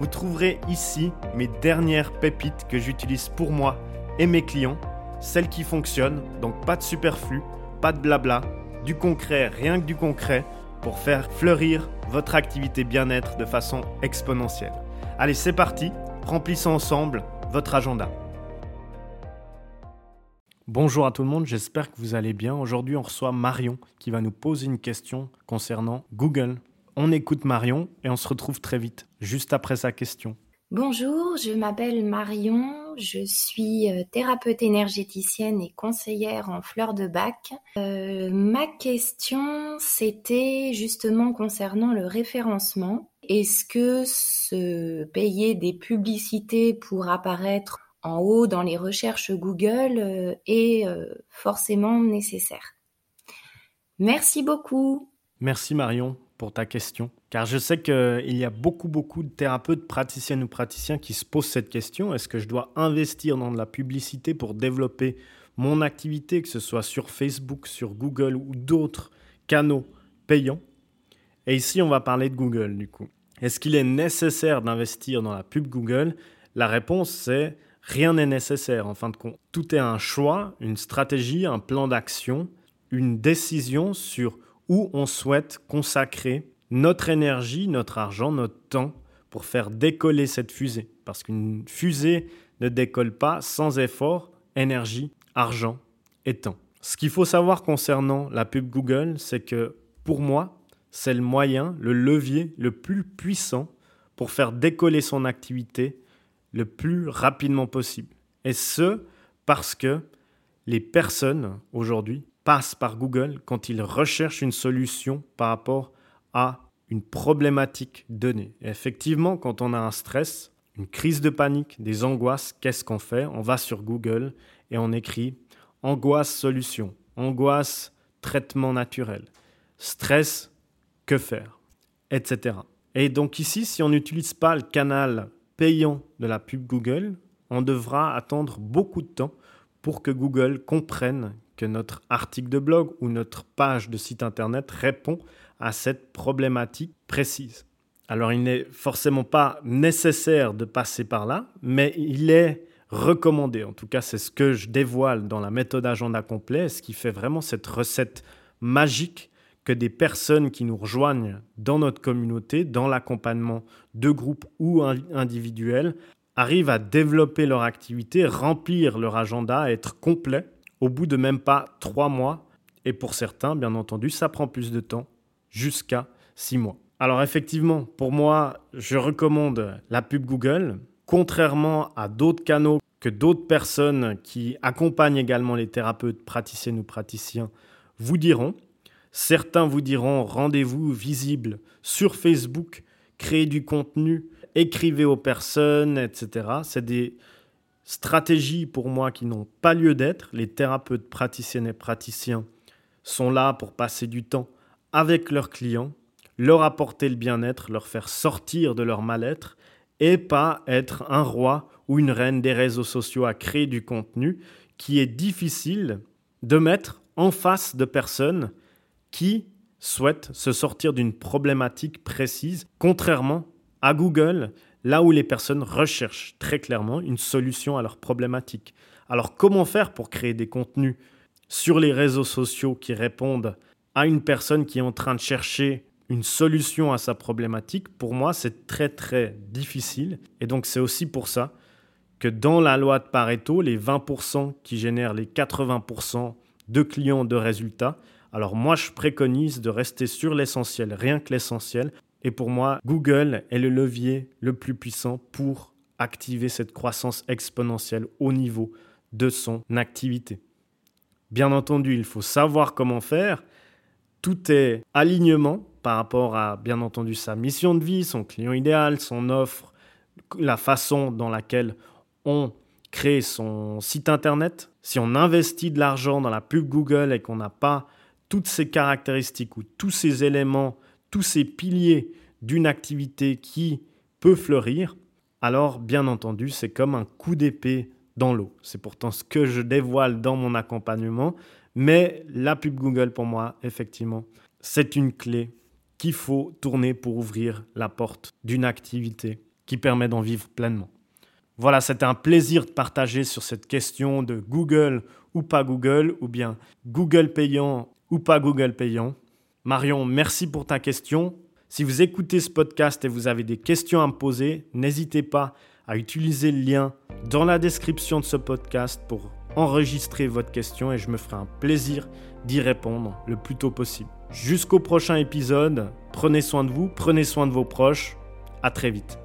Vous trouverez ici mes dernières pépites que j'utilise pour moi et mes clients, celles qui fonctionnent, donc pas de superflu, pas de blabla, du concret, rien que du concret, pour faire fleurir votre activité bien-être de façon exponentielle. Allez, c'est parti, remplissons ensemble votre agenda. Bonjour à tout le monde, j'espère que vous allez bien. Aujourd'hui, on reçoit Marion qui va nous poser une question concernant Google. On écoute Marion et on se retrouve très vite, juste après sa question. Bonjour, je m'appelle Marion, je suis euh, thérapeute énergéticienne et conseillère en fleurs de bac. Euh, ma question, c'était justement concernant le référencement. Est-ce que se payer des publicités pour apparaître en haut dans les recherches Google euh, est forcément nécessaire? Merci beaucoup. Merci Marion pour ta question, car je sais qu'il y a beaucoup, beaucoup de thérapeutes, praticiennes ou praticiens qui se posent cette question. Est-ce que je dois investir dans de la publicité pour développer mon activité, que ce soit sur Facebook, sur Google ou d'autres canaux payants? Et ici, on va parler de Google, du coup. Est-ce qu'il est nécessaire d'investir dans la pub Google? La réponse, c'est Rien n'est nécessaire en fin de compte. Tout est un choix, une stratégie, un plan d'action, une décision sur où on souhaite consacrer notre énergie, notre argent, notre temps pour faire décoller cette fusée. Parce qu'une fusée ne décolle pas sans effort, énergie, argent et temps. Ce qu'il faut savoir concernant la pub Google, c'est que pour moi, c'est le moyen, le levier le plus puissant pour faire décoller son activité le plus rapidement possible. Et ce, parce que les personnes aujourd'hui passent par Google quand ils recherchent une solution par rapport à une problématique donnée. Et effectivement, quand on a un stress, une crise de panique, des angoisses, qu'est-ce qu'on fait? On va sur Google et on écrit angoisse solution, angoisse traitement naturel, stress que faire, etc. Et donc ici, si on n'utilise pas le canal payant de la pub Google, on devra attendre beaucoup de temps pour que Google comprenne que notre article de blog ou notre page de site internet répond à cette problématique précise. Alors il n'est forcément pas nécessaire de passer par là, mais il est recommandé. En tout cas, c'est ce que je dévoile dans la méthode agenda complet, ce qui fait vraiment cette recette magique que des personnes qui nous rejoignent dans notre communauté, dans l'accompagnement de groupe ou individuel, arrivent à développer leur activité, remplir leur agenda, être complet au bout de même pas trois mois. Et pour certains, bien entendu, ça prend plus de temps, jusqu'à six mois. Alors effectivement, pour moi, je recommande la pub Google, contrairement à d'autres canaux que d'autres personnes qui accompagnent également les thérapeutes, praticiennes ou praticiens vous diront. Certains vous diront rendez-vous visible sur Facebook, créez du contenu, écrivez aux personnes, etc. C'est des stratégies pour moi qui n'ont pas lieu d'être. Les thérapeutes praticiennes et praticiens sont là pour passer du temps avec leurs clients, leur apporter le bien-être, leur faire sortir de leur mal-être et pas être un roi ou une reine des réseaux sociaux à créer du contenu qui est difficile de mettre en face de personnes qui souhaitent se sortir d'une problématique précise, contrairement à Google, là où les personnes recherchent très clairement une solution à leur problématique. Alors comment faire pour créer des contenus sur les réseaux sociaux qui répondent à une personne qui est en train de chercher une solution à sa problématique? Pour moi, c'est très très difficile. Et donc c'est aussi pour ça que dans la loi de Pareto, les 20% qui génèrent les 80% de clients de résultats, alors moi, je préconise de rester sur l'essentiel, rien que l'essentiel. Et pour moi, Google est le levier le plus puissant pour activer cette croissance exponentielle au niveau de son activité. Bien entendu, il faut savoir comment faire. Tout est alignement par rapport à, bien entendu, sa mission de vie, son client idéal, son offre, la façon dans laquelle on créer son site internet, si on investit de l'argent dans la pub Google et qu'on n'a pas toutes ces caractéristiques ou tous ces éléments, tous ces piliers d'une activité qui peut fleurir, alors bien entendu, c'est comme un coup d'épée dans l'eau. C'est pourtant ce que je dévoile dans mon accompagnement, mais la pub Google pour moi, effectivement, c'est une clé qu'il faut tourner pour ouvrir la porte d'une activité qui permet d'en vivre pleinement. Voilà, c'était un plaisir de partager sur cette question de Google ou pas Google, ou bien Google payant ou pas Google payant. Marion, merci pour ta question. Si vous écoutez ce podcast et vous avez des questions à me poser, n'hésitez pas à utiliser le lien dans la description de ce podcast pour enregistrer votre question et je me ferai un plaisir d'y répondre le plus tôt possible. Jusqu'au prochain épisode, prenez soin de vous, prenez soin de vos proches. À très vite.